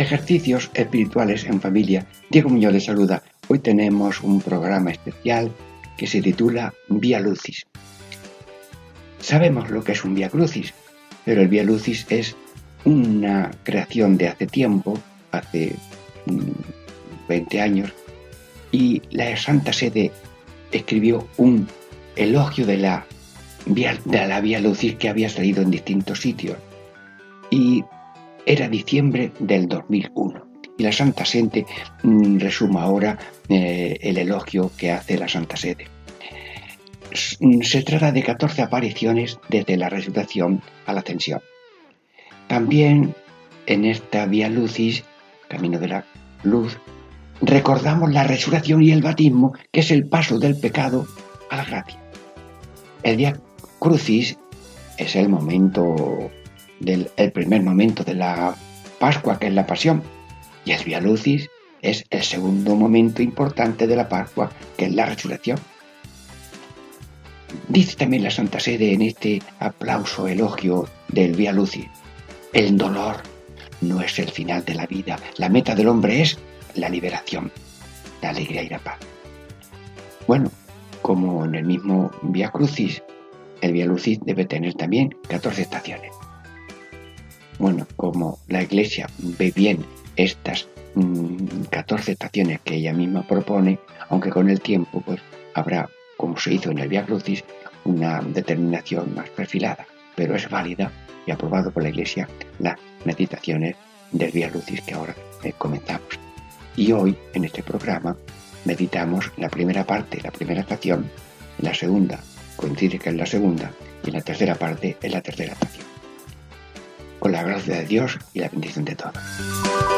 Ejercicios espirituales en familia. Diego Muñoz les saluda. Hoy tenemos un programa especial que se titula Vía Lucis. Sabemos lo que es un Vía Crucis, pero el Vía Lucis es una creación de hace tiempo, hace 20 mm, años, y la Santa Sede escribió un elogio de la de la Vía Lucis que había salido en distintos sitios y era diciembre del 2001. Y la Santa Sede mm, resuma ahora eh, el elogio que hace la Santa Sede. Mm, se trata de 14 apariciones desde la resurrección a la ascensión. También en esta Vía Lucis, Camino de la Luz, recordamos la resurrección y el bautismo, que es el paso del pecado a la gracia. El Vía Crucis es el momento del el primer momento de la Pascua, que es la pasión, y el Via Lucis es el segundo momento importante de la Pascua, que es la resurrección. Dice también la Santa Sede en este aplauso elogio del Via Lucis, el dolor no es el final de la vida, la meta del hombre es la liberación, la alegría y la paz. Bueno, como en el mismo Via Crucis, el Via Lucis debe tener también 14 estaciones. Bueno, como la Iglesia ve bien estas 14 mm, estaciones que ella misma propone, aunque con el tiempo pues habrá, como se hizo en el Via Crucis, una determinación más perfilada, pero es válida y aprobado por la Iglesia las meditaciones del Via Crucis que ahora eh, comenzamos. Y hoy, en este programa, meditamos la primera parte, la primera estación, la segunda coincide que es la segunda, y la tercera parte es la tercera estación la gracia de Dios y la bendición de todos.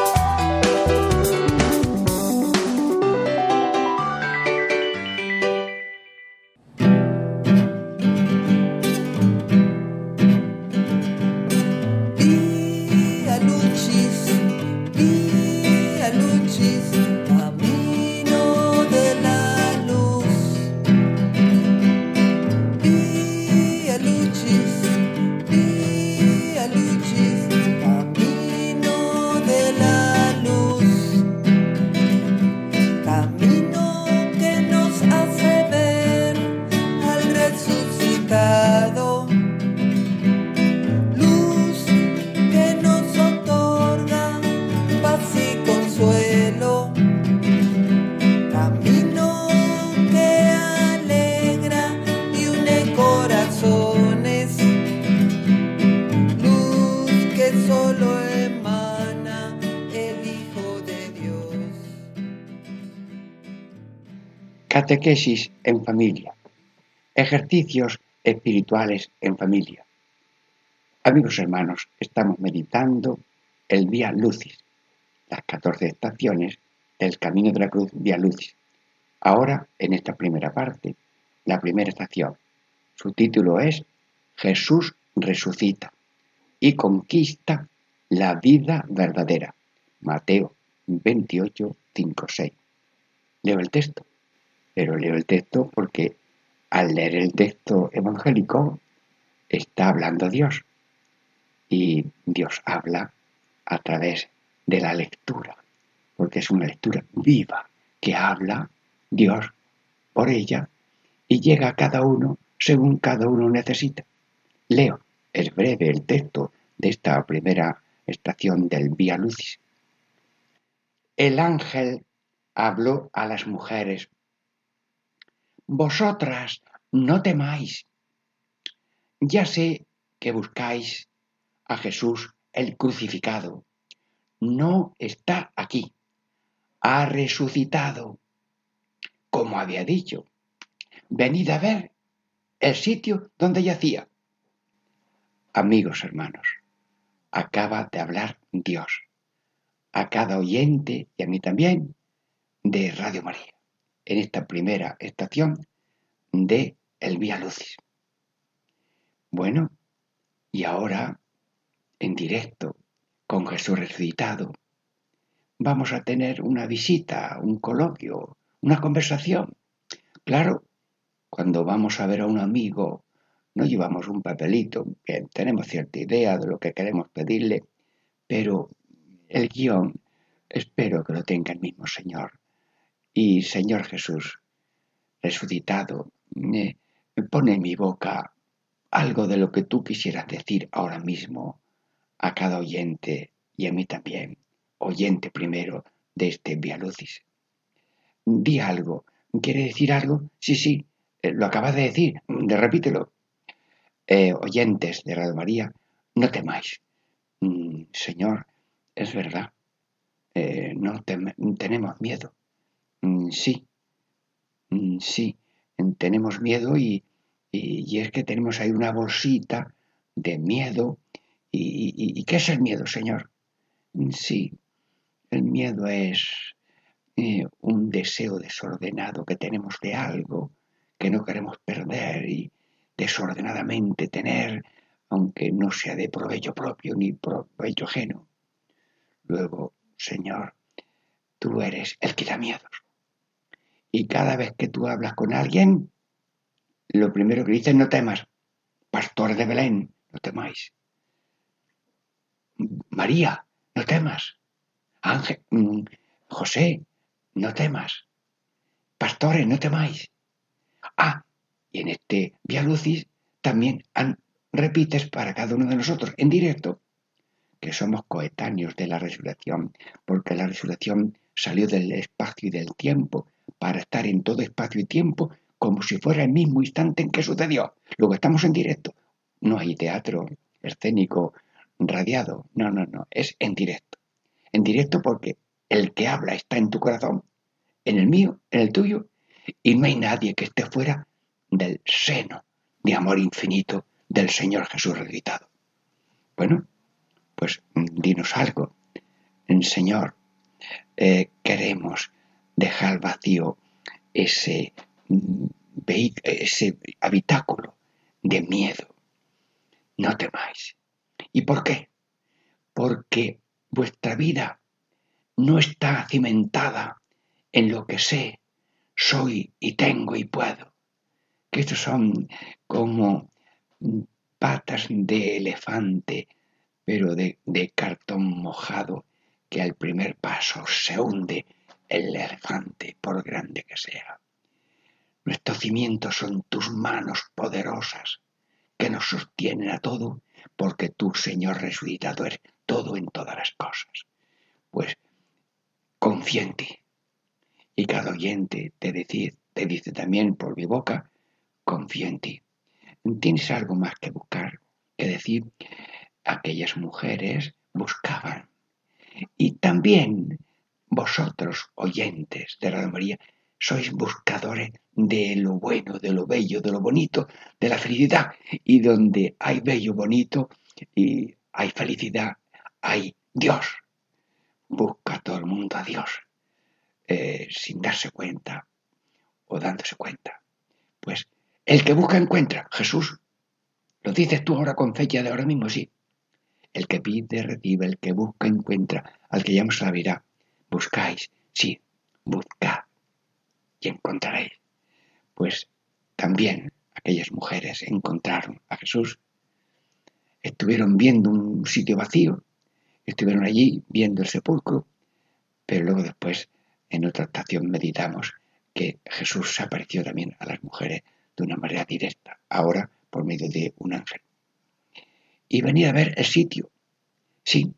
Catequesis en familia. Ejercicios espirituales en familia. Amigos hermanos, estamos meditando el Vía Lucis, las 14 estaciones del Camino de la Cruz Vía Lucis. Ahora, en esta primera parte, la primera estación. Su título es Jesús resucita y conquista la vida verdadera. Mateo 28, 5, 6. Leo el texto pero leo el texto porque al leer el texto evangélico está hablando Dios y Dios habla a través de la lectura, porque es una lectura viva que habla Dios por ella y llega a cada uno según cada uno necesita. Leo, es breve el texto de esta primera estación del Vía Lucis. El ángel habló a las mujeres vosotras no temáis. Ya sé que buscáis a Jesús el crucificado. No está aquí. Ha resucitado, como había dicho. Venid a ver el sitio donde yacía. Amigos hermanos, acaba de hablar Dios. A cada oyente y a mí también de Radio María, en esta primera estación de El Vía Lucis. Bueno, y ahora, en directo, con Jesús resucitado, vamos a tener una visita, un coloquio, una conversación. Claro, cuando vamos a ver a un amigo, no llevamos un papelito, que tenemos cierta idea de lo que queremos pedirle, pero el guion espero que lo tenga el mismo Señor. Y Señor Jesús, resucitado, me, pone en mi boca algo de lo que tú quisieras decir ahora mismo a cada oyente y a mí también, oyente primero de este Via Lucis. Di algo. ¿Quiere decir algo? Sí, sí, eh, lo acabas de decir, de, repítelo. Eh, oyentes de Radio María, no temáis. Mm, señor, es verdad, eh, no tenemos miedo. Mm, sí, mm, sí, tenemos miedo y, y, es que tenemos ahí una bolsita de miedo. ¿Y, qué es el miedo, Señor? Sí, el miedo es eh, un deseo desordenado que tenemos de algo que no queremos perder y desordenadamente tener, aunque no sea de provecho propio ni provecho ajeno. Luego, Señor, tú eres el que da miedos. Y cada vez que tú hablas con alguien, lo primero que dices, no temas. Pastor de Belén, no temáis. María, no temas. Ángel, mm, José, no temas. Pastores, no temáis. Ah, y en este Via Lucis también repites para cada uno de nosotros en directo que somos coetáneos de la resurrección, porque la resurrección salió del espacio y del tiempo para estar en todo espacio y tiempo como si fuera el mismo instante en que sucedió. Luego estamos en directo. No hay teatro escénico radiado. No, no, no. Es en directo. En directo porque el que habla está en tu corazón, en el mío, en el tuyo, y no hay nadie que esté fuera del seno de amor infinito del Señor Jesús resucitado. Bueno, pues dinos algo. Señor, eh, queremos dejar vacío ese, ese habitáculo de miedo. No temáis. ¿Y por qué? Porque vuestra vida no está cimentada en lo que sé, soy y tengo y puedo. Que estos son como patas de elefante, pero de, de cartón mojado, que al primer paso se hunde el elefante, por grande que sea. Nuestros cimientos son tus manos poderosas, que nos sostienen a todo, porque tú, Señor resucitado, eres todo en todas las cosas. Pues confía en ti. Y cada oyente te dice, te dice también por mi boca, confía en ti. Tienes algo más que buscar, que decir, aquellas mujeres buscaban. Y también vosotros, oyentes de Radio María, sois buscadores de lo bueno, de lo bello, de lo bonito, de la felicidad. Y donde hay bello, bonito, y hay felicidad, hay Dios. Busca todo el mundo a Dios eh, sin darse cuenta o dándose cuenta. Pues el que busca encuentra, Jesús. Lo dices tú ahora con fecha de ahora mismo, sí. El que pide recibe, el que busca encuentra, al que llama se la Buscáis, sí, buscad y encontraréis. Pues también aquellas mujeres encontraron a Jesús, estuvieron viendo un sitio vacío, estuvieron allí viendo el sepulcro, pero luego después en otra estación meditamos que Jesús se apareció también a las mujeres de una manera directa, ahora por medio de un ángel. Y venía a ver el sitio, sí,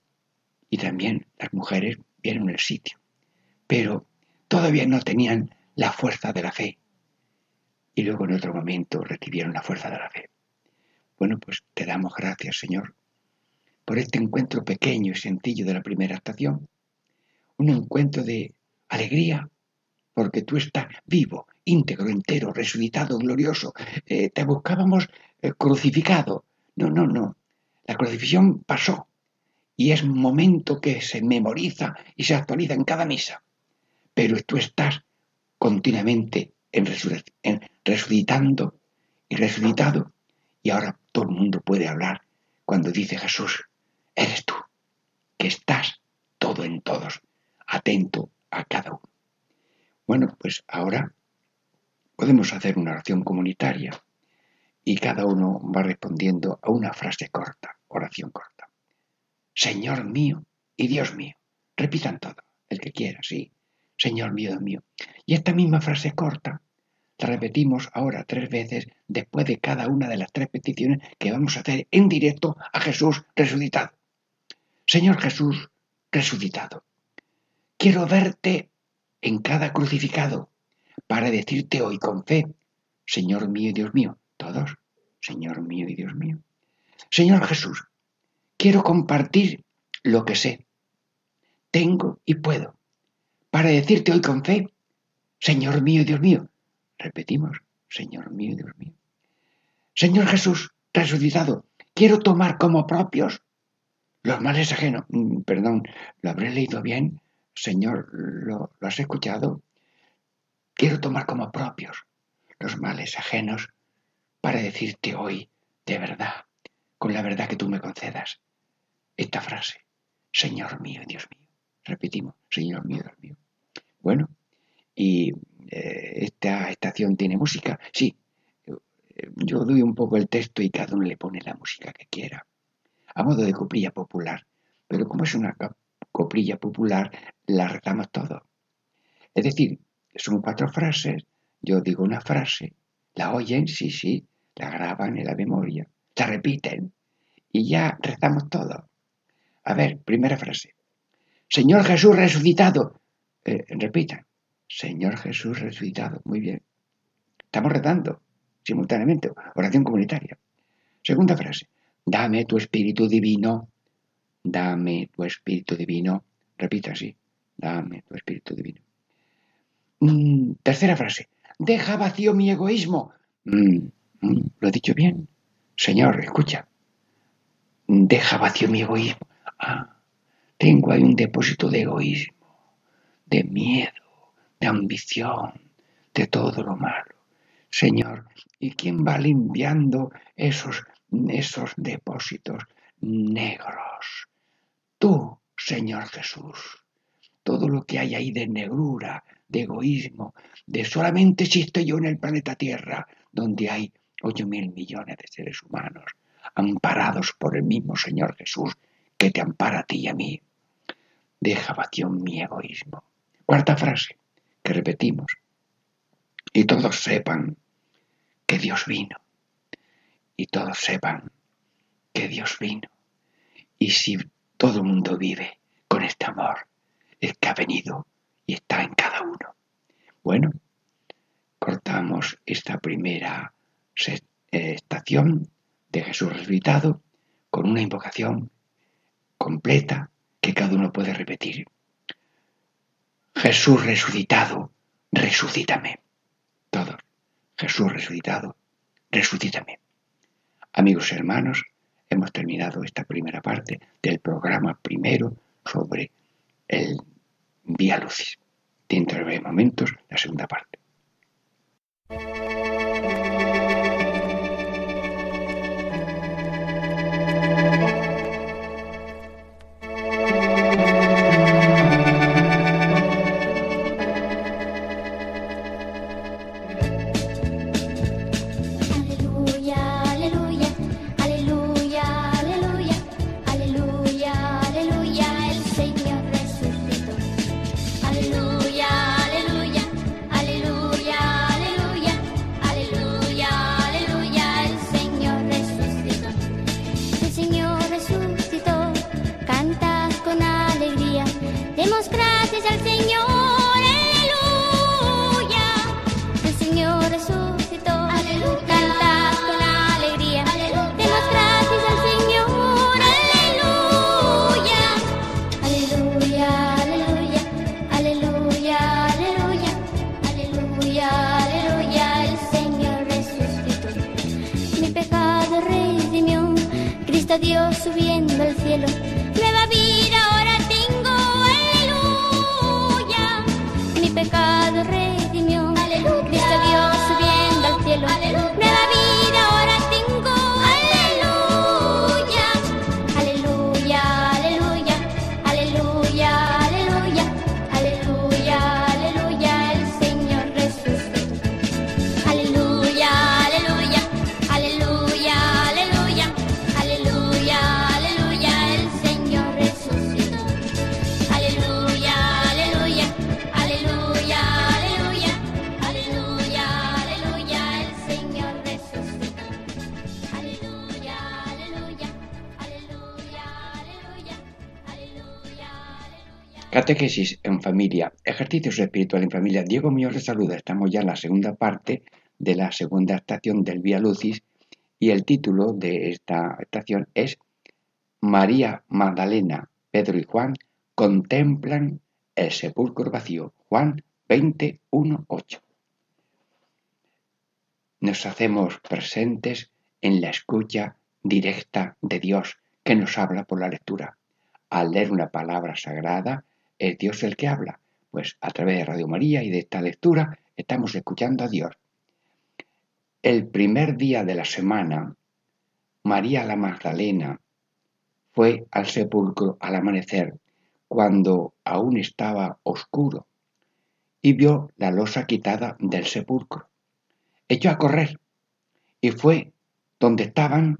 y también las mujeres vieron el sitio, pero todavía no tenían la fuerza de la fe. Y luego en otro momento recibieron la fuerza de la fe. Bueno, pues te damos gracias, Señor, por este encuentro pequeño y sencillo de la primera estación. Un encuentro de alegría, porque tú estás vivo, íntegro, entero, resucitado, glorioso. Eh, te buscábamos eh, crucificado. No, no, no. La crucifixión pasó y es momento que se memoriza y se actualiza en cada misa. pero tú estás continuamente en, resucitando y resucitado y ahora todo el mundo puede hablar cuando dice Jesús, eres tú, que estás todo en todos, atento a cada uno. Bueno, pues ahora podemos hacer una oración comunitaria y cada uno va respondiendo a una frase corta, oración corta. Señor mío y Dios mío. Repitan todo, el que quiera, sí. Señor mío, Dios mío. Y esta misma frase corta la repetimos ahora tres veces después de cada una de las tres peticiones que vamos a hacer en directo a Jesús resucitado. Señor Jesús resucitado, quiero verte en cada crucificado para decirte hoy con fe, Señor mío y Dios mío, todos, Señor mío y Dios mío. Señor Jesús, quiero compartir lo que sé, tengo y puedo, para decirte hoy con fe, Señor mío y Dios mío. Repetimos, Señor mío y Dios mío. Señor Jesús, resucitado, quiero tomar como propios los males ajenos. Mm, perdón, ¿lo habré leído bien? Señor, ¿lo, lo has escuchado? Quiero tomar como propios los males ajenos para decirte hoy, de verdad, con la verdad que tú me concedas, esta frase, Señor mío Dios mío. Repetimos, Señor mío, Dios mío. Bueno, y eh, esta estación tiene música, sí. Yo doy un poco el texto y cada uno le pone la música que quiera, a modo de coprilla popular. Pero como es una coprilla popular, la rezamos todo. Es decir, son cuatro frases, yo digo una frase, la oyen, sí, sí, la graban en la memoria, la repiten y ya rezamos todo. A ver, primera frase. Señor Jesús resucitado. Eh, repitan. Señor Jesús resucitado. Muy bien. Estamos rezando simultáneamente. Oración comunitaria. Segunda frase. Dame tu espíritu divino. Dame tu espíritu divino. Repita así. Dame tu espíritu divino. Mm, tercera frase. Deja vacío mi egoísmo. Mm, mm, ¿Lo he dicho bien? Señor, escucha. Deja vacío mi egoísmo. Ah, tengo ahí un depósito de egoísmo, de miedo, de ambición, de todo lo malo. Señor, ¿y quién va limpiando esos, esos depósitos negros? Tú, Señor Jesús. Todo lo que hay ahí de negrura, de egoísmo, de solamente existo yo en el planeta Tierra, donde hay ocho mil millones de seres humanos, amparados por el mismo Señor Jesús, que te ampara a ti y a mí. Deja vacío mi egoísmo. Cuarta frase que repetimos. Y todos sepan que Dios vino. Y todos sepan que Dios vino. Y si todo el mundo vive con este amor, es que ha venido y está en cada uno. Bueno, cortamos esta primera eh, estación de Jesús resucitado con una invocación completa que cada uno puede repetir. Jesús resucitado, resucítame. Todos. Jesús resucitado, resucítame. Amigos y hermanos, hemos terminado esta primera parte del programa primero sobre el Vía Lucis. Dentro de breves momentos, la segunda parte. Catequesis en familia, ejercicios espirituales en familia. Diego mío les saluda. Estamos ya en la segunda parte de la segunda estación del Vía Lucis y el título de esta estación es María Magdalena, Pedro y Juan contemplan el sepulcro vacío. Juan 21.8. Nos hacemos presentes en la escucha directa de Dios que nos habla por la lectura. Al leer una palabra sagrada, es Dios el que habla. Pues a través de Radio María y de esta lectura estamos escuchando a Dios. El primer día de la semana, María la Magdalena fue al sepulcro al amanecer, cuando aún estaba oscuro, y vio la losa quitada del sepulcro. Echó a correr y fue donde estaban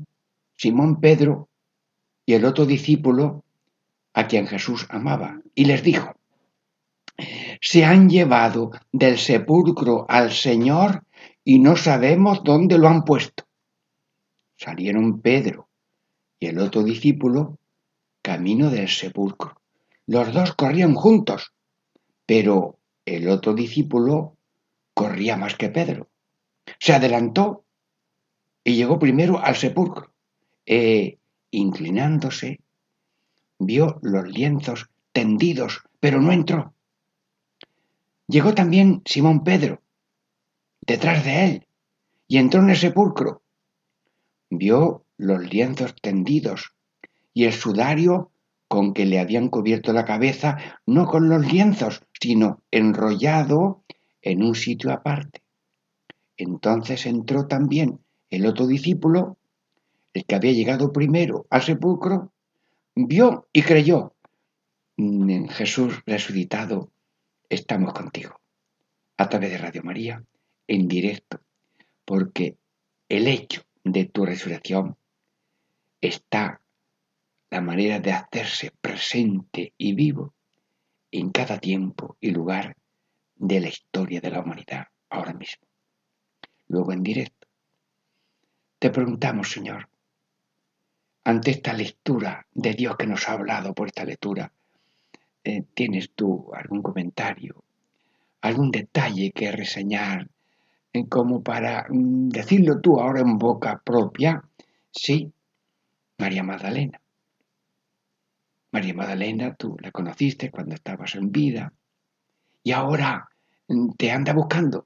Simón Pedro y el otro discípulo a quien Jesús amaba, y les dijo, se han llevado del sepulcro al Señor y no sabemos dónde lo han puesto. Salieron Pedro y el otro discípulo camino del sepulcro. Los dos corrían juntos, pero el otro discípulo corría más que Pedro. Se adelantó y llegó primero al sepulcro. E, inclinándose, vio los lienzos tendidos, pero no entró. Llegó también Simón Pedro, detrás de él, y entró en el sepulcro. Vio los lienzos tendidos y el sudario con que le habían cubierto la cabeza, no con los lienzos, sino enrollado en un sitio aparte. Entonces entró también el otro discípulo, el que había llegado primero al sepulcro, vio y creyó. En Jesús resucitado estamos contigo, a través de Radio María, en directo, porque el hecho de tu resurrección está la manera de hacerse presente y vivo en cada tiempo y lugar de la historia de la humanidad ahora mismo. Luego en directo. Te preguntamos, Señor, ante esta lectura de Dios que nos ha hablado por esta lectura, eh, ¿tienes tú algún comentario, algún detalle que reseñar, eh, como para mm, decirlo tú ahora en boca propia? Sí, María Magdalena. María Magdalena, tú la conociste cuando estabas en vida y ahora mm, te anda buscando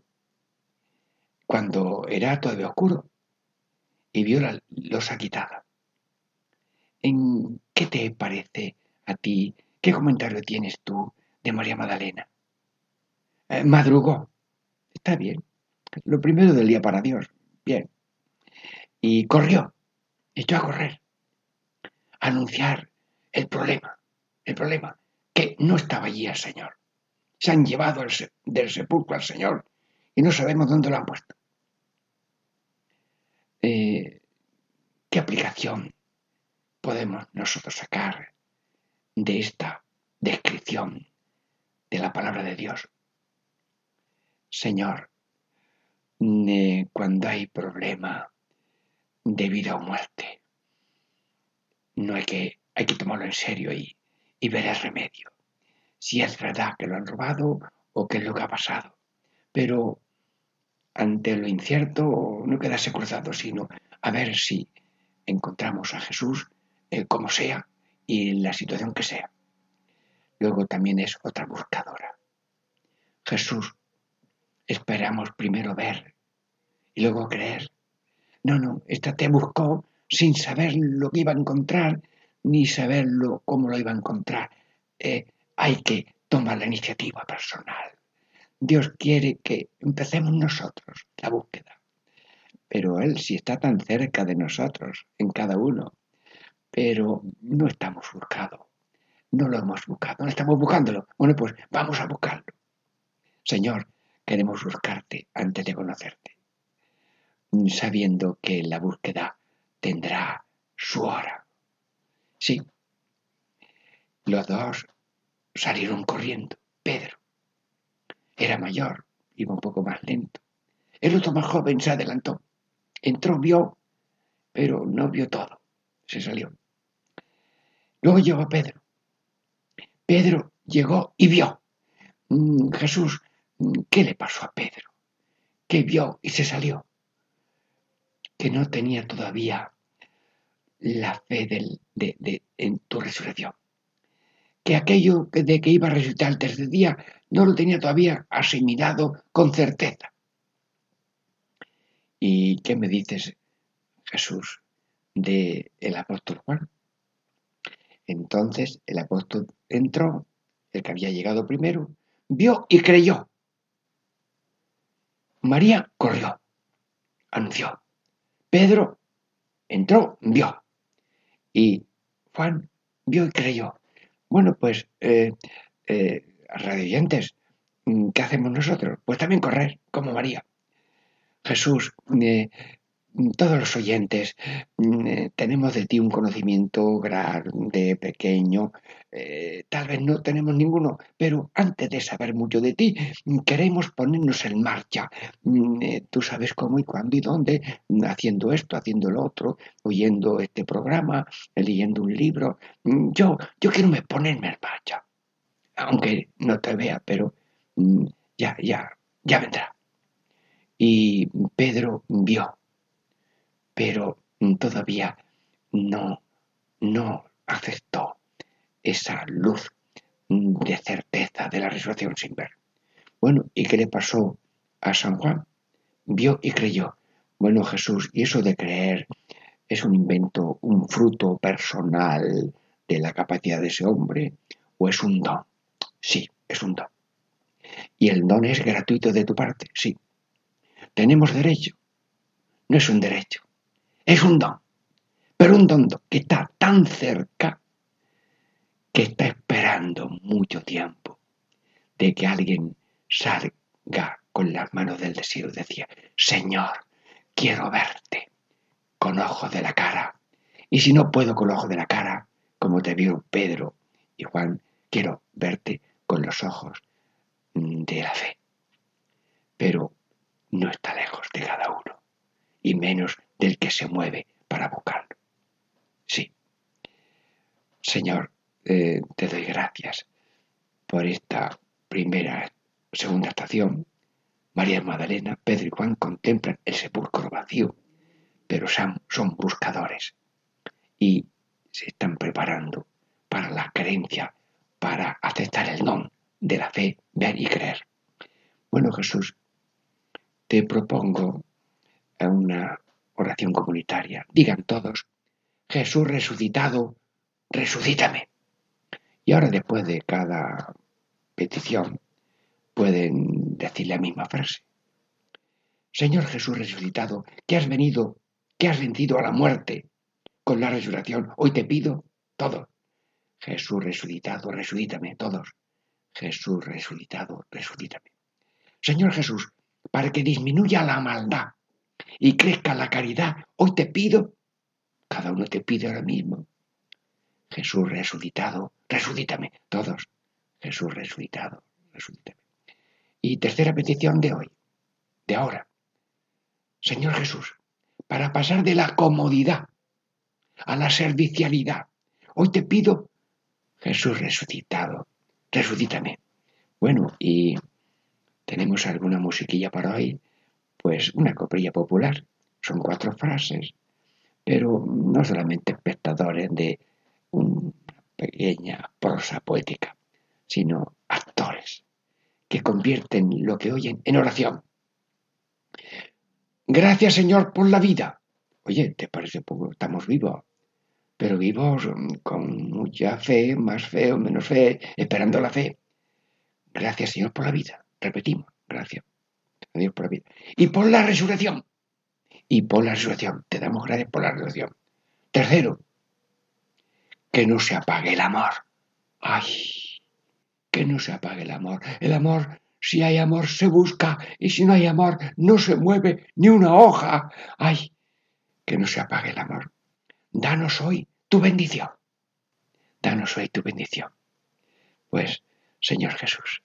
cuando era todavía oscuro y vio la losa quitada. ¿En qué te parece a ti? ¿Qué comentario tienes tú de María Magdalena? Eh, madrugó. Está bien. Lo primero del día para Dios. Bien. Y corrió. Echó a correr. A anunciar el problema, el problema, que no estaba allí el Señor. Se han llevado del sepulcro al Señor y no sabemos dónde lo han puesto. Eh, ¿Qué aplicación podemos nosotros sacar de esta descripción de la palabra de Dios? Señor, cuando hay problema de vida o muerte, no hay que hay que tomarlo en serio y, ver el remedio. Si es verdad que lo han robado o qué es lo que ha pasado. Pero ante lo incierto no quedarse cruzado, sino a ver si encontramos a Jesús como sea y la situación que sea. Luego también es otra buscadora. Jesús, esperamos primero ver y luego creer. No, no, esta te buscó sin saber lo que iba a encontrar ni saberlo cómo lo iba a encontrar. Eh, hay que tomar la iniciativa personal. Dios quiere que empecemos nosotros la búsqueda. Pero Él sí está tan cerca de nosotros, en cada uno. Pero no estamos buscando. No lo hemos buscado, no estamos buscándolo. Bueno, pues vamos a buscarlo. Señor, queremos buscarte antes de conocerte, sabiendo que la búsqueda tendrá su hora. Sí. Los dos salieron corriendo. Pedro era mayor, iba un poco más lento. El otro más joven se adelantó. Entró, vio, pero no vio todo. Se salió. Luego llegó Pedro. Pedro llegó y vio. Mm, Jesús, mm, ¿qué le pasó a Pedro? Que vio y se salió. Que no tenía todavía la fe de, en tu resurrección. Que aquello de que iba a resucitar el tercer día no lo tenía todavía asimilado con certeza. ¿Y qué me dices, Jesús, del el apóstol Juan? Entonces el apóstol entró, el que había llegado primero, vio y creyó. María corrió, anunció. Pedro entró, vio. Y Juan vio y creyó. Bueno, pues, eh, eh, radioyentes, ¿qué hacemos nosotros? Pues también correr, como María. Jesús, eh, todos los oyentes mm, eh, tenemos de ti un conocimiento grande, pequeño, eh, tal vez no tenemos ninguno, pero antes de saber mucho de ti, mm, queremos ponernos en marcha. Mm, eh, tú sabes cómo y cuándo y dónde, haciendo esto, haciendo lo otro, oyendo este programa, leyendo un libro. Yo, yo quiero ponerme en marcha, aunque no te vea, pero ya, ya, ya vendrá. Y Pedro vio pero todavía no, no aceptó esa luz de certeza de la resurrección sin ver. Bueno, ¿y qué le pasó a San Juan? Vio y creyó. Bueno, Jesús, ¿y eso de creer es un invento, un fruto personal de la capacidad de ese hombre o es un don? Sí, es un don. ¿Y el don es gratuito de tu parte? Sí. ¿Tenemos derecho? No es un derecho, es un don, pero un don que está tan cerca que está esperando mucho tiempo de que alguien salga con las manos del deseo decía, Señor, quiero verte con ojos de la cara. Y si no puedo con ojos de la cara, como te vio Pedro y Juan, quiero verte con los ojos de la fe. Pero no está lejos de cada uno, y menos del que se mueve para buscarlo. Sí. Señor, eh, te doy gracias por esta primera, segunda estación. María Magdalena, Pedro y Juan contemplan el sepulcro vacío, pero son, son buscadores y se están preparando para la creencia, para aceptar el don de la fe, ver y creer. Bueno, Jesús, te propongo una oración comunitaria. Digan todos, Jesús resucitado, resucítame. Y ahora después de cada petición pueden decir la misma frase. Señor Jesús resucitado, que has venido, que has vencido a la muerte con la resurrección, hoy te pido todo. Jesús resucitado, resucítame, todos. Jesús resucitado, resucítame. Señor Jesús, para que disminuya la maldad y crezca la caridad, hoy te pido, cada uno te pide ahora mismo, Jesús resucitado, resucítame, todos, Jesús resucitado, resucítame. Y tercera petición de hoy, de ahora, Señor Jesús, para pasar de la comodidad a la servicialidad, hoy te pido, Jesús resucitado, resucítame. Bueno, y tenemos alguna musiquilla para hoy pues una coprilla popular. Son cuatro frases, pero no solamente espectadores de una pequeña prosa poética, sino actores que convierten lo que oyen en oración. Gracias Señor por la vida. Oye, ¿te parece poco? Estamos vivos, pero vivos con mucha fe, más fe o menos fe, esperando la fe. Gracias Señor por la vida. Repetimos, gracias. Dios por la vida. Y por la resurrección. Y por la resurrección. Te damos gracias por la resurrección. Tercero, que no se apague el amor. Ay, que no se apague el amor. El amor, si hay amor, se busca. Y si no hay amor, no se mueve ni una hoja. Ay, que no se apague el amor. Danos hoy tu bendición. Danos hoy tu bendición. Pues, Señor Jesús,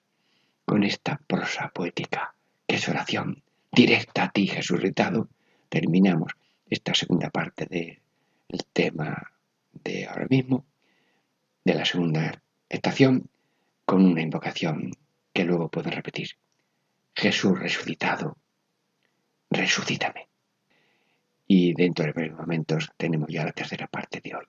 con esta prosa poética es oración directa a ti, Jesús retado, terminamos esta segunda parte del tema de ahora mismo, de la segunda estación, con una invocación que luego pueden repetir. Jesús resucitado, resucítame. Y dentro de breves momentos tenemos ya la tercera parte de hoy.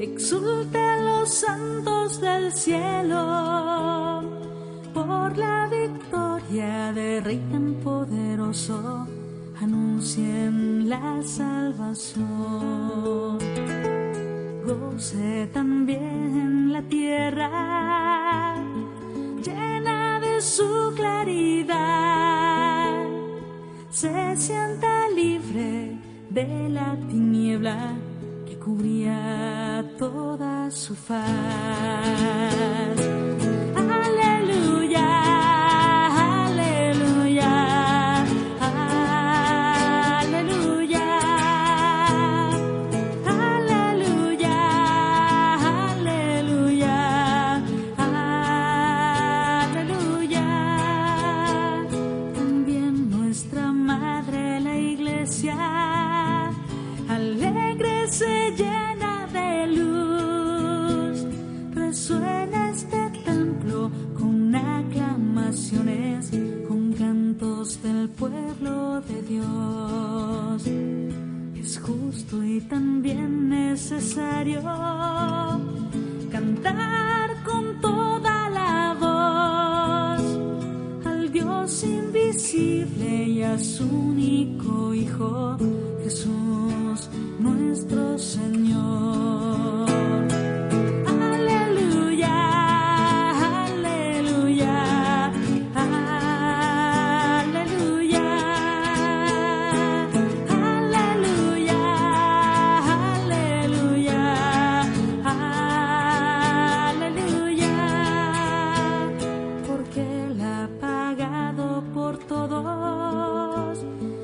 Exulten los santos del cielo por la victoria de Rey tan poderoso, anuncien la salvación. Goce también la tierra llena de su claridad, se sienta libre de la tiniebla cubría toda su faz.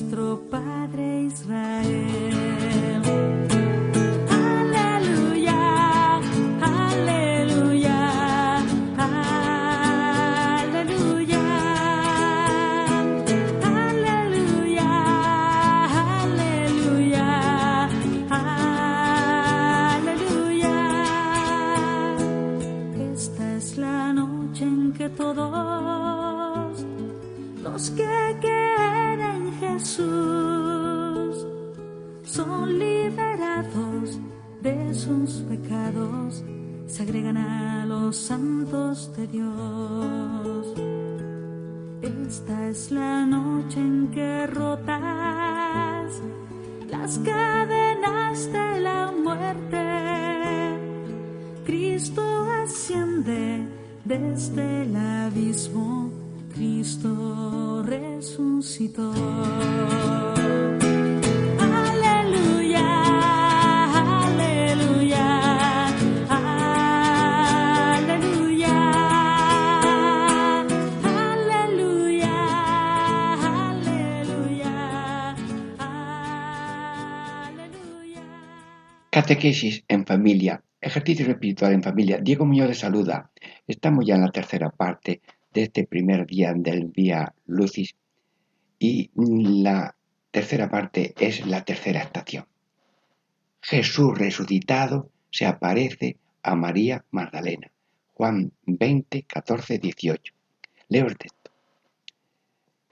nuestro Padre cadenas de la muerte. Cristo asciende desde el abismo, Cristo resucitó. Catequesis en familia, ejercicio espiritual en familia. Diego Muñoz de saluda. Estamos ya en la tercera parte de este primer día del día Lucis y la tercera parte es la tercera estación. Jesús resucitado se aparece a María Magdalena. Juan 20, 14, 18. Leo el texto.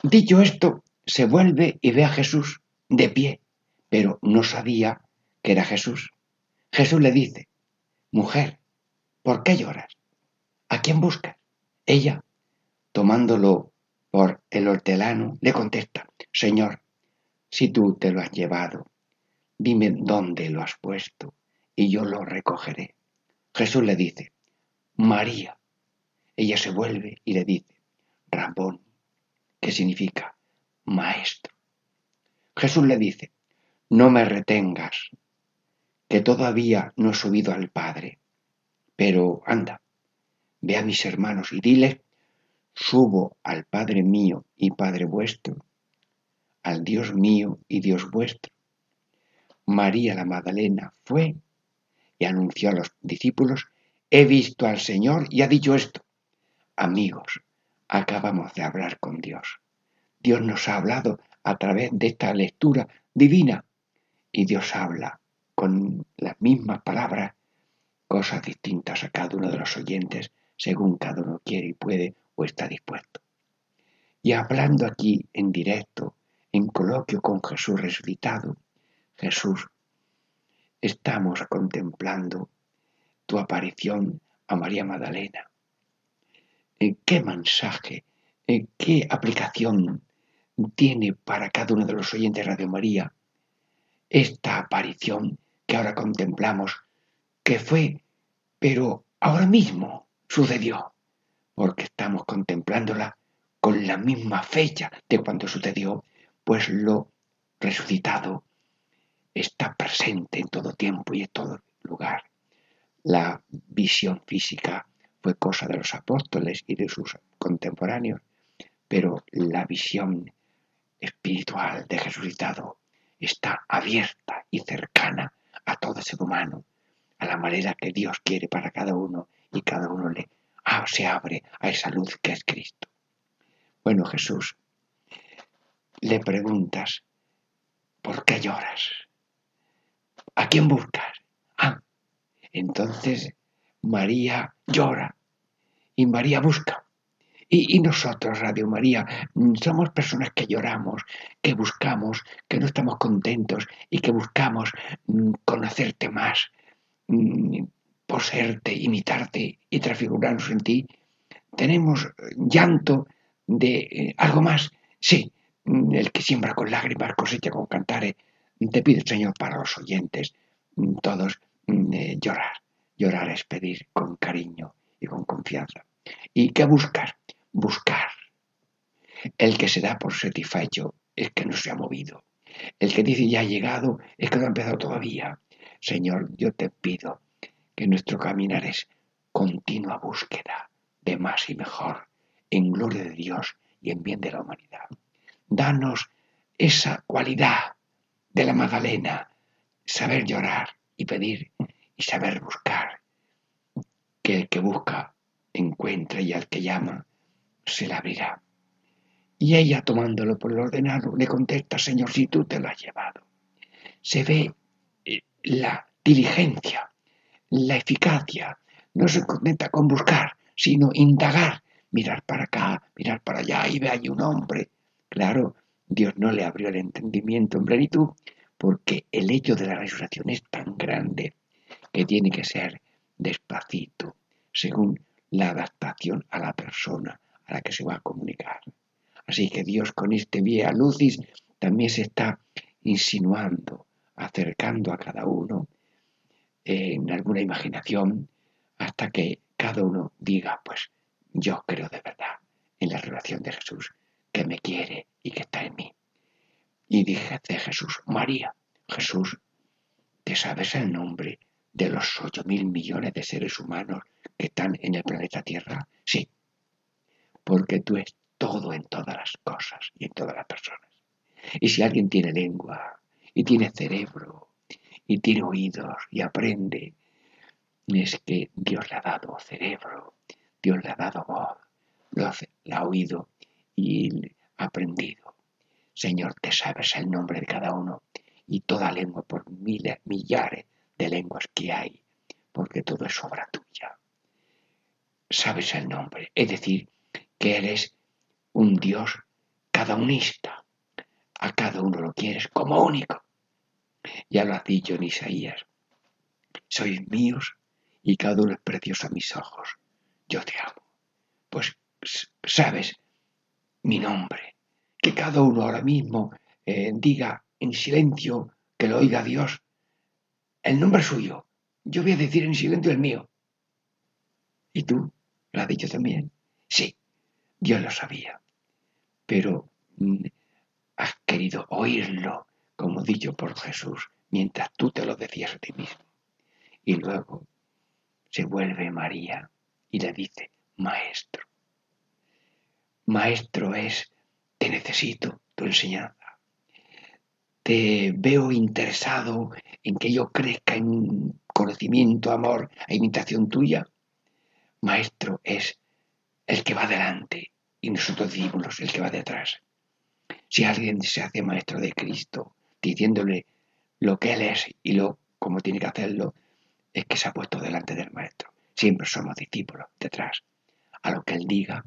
Dicho esto, se vuelve y ve a Jesús de pie, pero no sabía que era Jesús. Jesús le dice, mujer, ¿por qué lloras? ¿A quién buscas? Ella, tomándolo por el hortelano, le contesta, Señor, Si tú te lo has llevado, dime dónde lo has puesto y yo lo recogeré. Jesús le dice, María. Ella se vuelve y le dice, Rabón, que significa maestro. Jesús le dice, no me retengas, que todavía no he subido al Padre, pero anda, ve a mis hermanos y dile, subo al Padre mío y Padre vuestro, al Dios mío y Dios vuestro. María la Magdalena fue y anunció a los discípulos, he visto al Señor y ha dicho esto. Amigos, acabamos de hablar con Dios. Dios nos ha hablado a través de esta lectura divina y Dios habla con las mismas palabras, cosas distintas a cada uno de los oyentes, según cada uno quiere y puede o está dispuesto. Y hablando aquí en directo, en coloquio con Jesús resucitado, Jesús, estamos contemplando tu aparición a María Magdalena. ¿En qué mensaje, en qué aplicación tiene para cada uno de los oyentes de Radio María esta aparición que ahora contemplamos, que fue, pero ahora mismo sucedió, porque estamos contemplándola con la misma fecha de cuando sucedió, pues lo resucitado está presente en todo tiempo y en todo lugar. La visión física fue cosa de los apóstoles y de sus contemporáneos, pero la visión espiritual de resucitado está abierta y cercana a todo ser humano, a la manera que Dios quiere para cada uno y cada uno le ah, se abre a esa luz que es Cristo. Bueno, Jesús, le preguntas, ¿por qué lloras? ¿A quién buscas? Ah, entonces María llora y María busca. Y, nosotros, Radio María, mm, somos personas que lloramos, que buscamos, que no estamos contentos y que buscamos mm, conocerte más, mm, poseerte, imitarte y transfigurarnos en ti. Tenemos llanto de eh, algo más. Sí, el que siembra con lágrimas cosecha con cantares. Te pido, Señor, para los oyentes, todos, eh, llorar. Llorar es pedir con cariño y con confianza. ¿Y qué buscas? Buscar. El que se da por satisfecho es que no se ha movido. El que dice ya ha llegado es que no ha empezado todavía. Señor, yo te pido que nuestro caminar es continua búsqueda de más y mejor, en gloria de Dios y en bien de la humanidad. Danos esa cualidad de la Magdalena, saber llorar y pedir y saber buscar. Que el que busca encuentra y al que llama se la abrirá. Y ella, tomándolo por el ordenado, le contesta, Señor, si tú te lo has llevado. Se ve eh, la diligencia, la eficacia. No se contenta con buscar, sino indagar, mirar para acá, mirar para allá y ve ahí un hombre. Claro, Dios no le abrió el entendimiento en plenitud porque el hecho de la resurrección es tan grande que tiene que ser despacito, según la adaptación a la persona, a la que se va a comunicar. Así que Dios con este vía lucis también se está insinuando, acercando a cada uno en alguna imaginación hasta que cada uno diga, pues yo creo de verdad en la relación de Jesús que me quiere y que está en mí. Y dije Jesús, María, Jesús, ¿te sabes el nombre de los ocho mil millones de seres humanos que están en el planeta Tierra? Sí, porque tú eres todo en todas las cosas y en todas las personas. Y si alguien tiene lengua y tiene cerebro y tiene oídos y aprende, es que Dios le ha dado cerebro, Dios le ha dado voz, lo ha oído y ha aprendido. Señor, te sabes el nombre de cada uno y toda lengua por miles, millares de lenguas que hay, porque todo es obra tuya. Sabes el nombre, es decir, que eres un Dios cada unista. A cada uno lo quieres como único. Ya lo has dicho en Isaías. Sois míos y cada uno es precioso a mis ojos. Yo te amo. Pues sabes mi nombre, que cada uno ahora mismo eh, diga en silencio que lo oiga Dios el nombre suyo. Yo voy a decir en silencio el mío. ¿Y tú? ¿Lo has dicho también? Sí, Dios lo sabía. Pero mm, has querido oírlo, como dicho por Jesús, mientras tú te lo decías a ti mismo. Y luego se vuelve María y le dice, Maestro. Maestro es, te necesito tu enseñanza. Te veo interesado en que yo crezca en conocimiento, amor e imitación tuya. Maestro es el que va adelante y nosotros discípulos el que va detrás. Si alguien se hace maestro de Cristo, diciéndole lo que Él es y lo como tiene que hacerlo, es que se ha puesto delante del Maestro. Siempre somos discípulos detrás, a lo que Él diga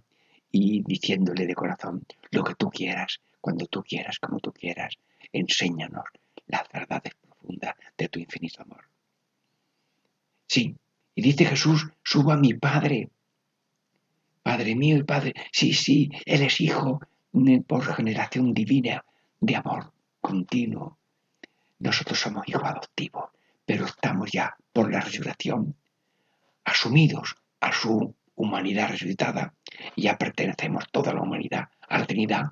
y diciéndole de corazón lo que tú quieras, cuando tú quieras, como tú quieras. Enséñanos las verdades profundas de tu infinito amor. Sí, y dice Jesús, suba a mi Padre. Padre mío y Padre, sí, sí, Él es Hijo por generación divina de amor continuo. Nosotros somos hijos adoptivos, pero estamos ya por la resurrección asumidos a su humanidad resucitada ya pertenecemos toda la humanidad a la Trinidad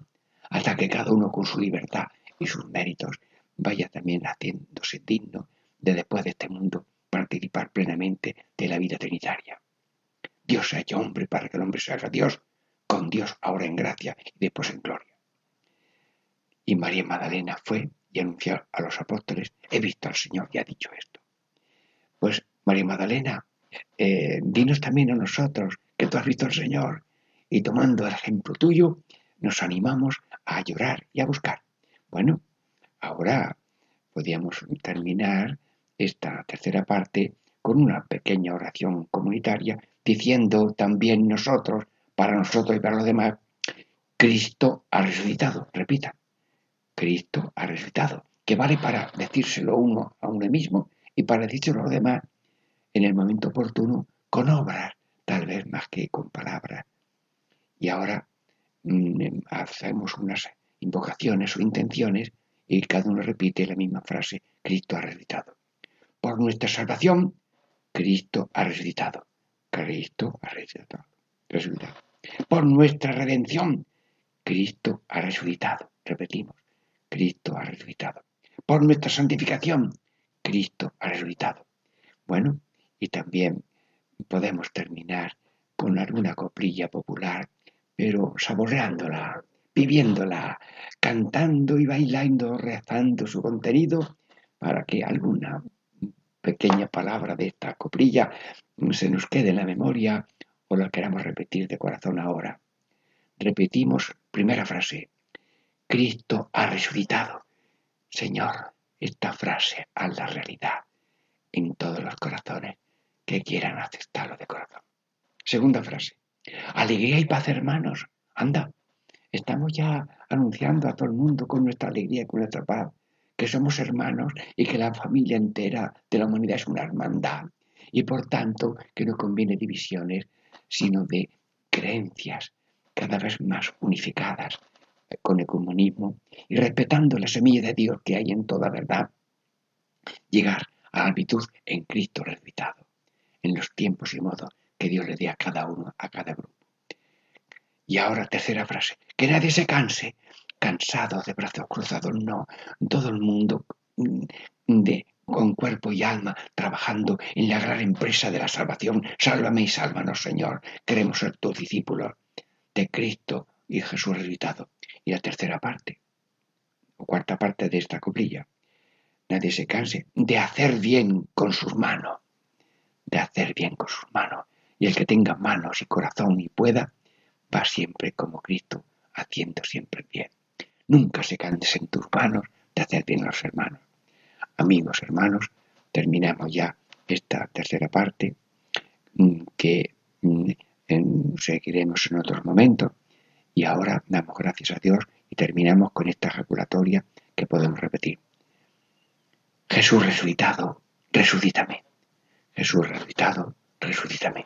hasta que cada uno con su libertad y sus méritos vaya también haciéndose digno de después de este mundo participar plenamente de la vida trinitaria. Dios se ha hecho hombre para que el hombre se haga Dios, con Dios ahora en gracia y después en gloria. Y María Magdalena fue y anunció a los apóstoles, he visto al Señor y ha dicho esto. Pues María Magdalena, eh, dinos también a nosotros que tú has visto al Señor y tomando el ejemplo tuyo, nos animamos a llorar y a buscar. Bueno, ahora podríamos terminar esta tercera parte con una pequeña oración comunitaria diciendo también nosotros, para nosotros y para los demás, Cristo ha resucitado. Repita, Cristo ha resucitado, que vale para decírselo uno a uno mismo y para decírselo a los demás en el momento oportuno con obras, tal vez más que con palabras. Y ahora mm, hacemos unas invocaciones o intenciones y cada uno repite la misma frase, Cristo ha resucitado. Por nuestra salvación, Cristo ha resucitado. Cristo ha resucitado. Por nuestra redención, Cristo ha resucitado. Repetimos, Cristo ha resucitado. Por nuestra santificación, Cristo ha resucitado. Bueno, y también podemos terminar con alguna coplilla popular, pero saboreándola, viviéndola, cantando y bailando, rezando su contenido, para que alguna pequeña palabra de esta coplilla se nos quede en la memoria o la queramos repetir de corazón ahora. Repetimos primera frase. Cristo ha resucitado. Señor, esta frase a la realidad en todos los corazones que quieran aceptarlo de corazón. Segunda frase. Alegría y paz, hermanos. Anda, estamos ya anunciando a todo el mundo con nuestra alegría y con nuestra paz que somos hermanos y que la familia entera de la humanidad es una hermandad y por tanto que no conviene divisiones, sino de creencias cada vez más unificadas con el comunismo y respetando la semilla de Dios que hay en toda verdad, llegar a la virtud en Cristo resucitado en los tiempos y modos que Dios le dé a cada uno, a cada grupo. Y ahora, tercera frase, que nadie se canse, cansado de brazos cruzados, no, todo el mundo mm, con cuerpo y alma, trabajando en la gran empresa de la salvación. Sálvame y sálvanos, Señor. Queremos ser tus discípulos de Cristo y Jesús resucitado. Y la tercera parte, o cuarta parte de esta coplilla. Nadie se canse de hacer bien con sus manos de hacer bien con sus manos. Y el que tenga manos y corazón y pueda, va siempre como Cristo, haciendo siempre bien. Nunca se canse en tus manos de hacer bien a los hermanos. Amigos, hermanos, terminamos ya esta tercera parte mm, que mm, seguiremos en otros momentos. Y ahora damos gracias a Dios y terminamos con esta ejaculatoria que podemos repetir. Jesús resucitado, resucítame. Jesús resucitado, resucítame.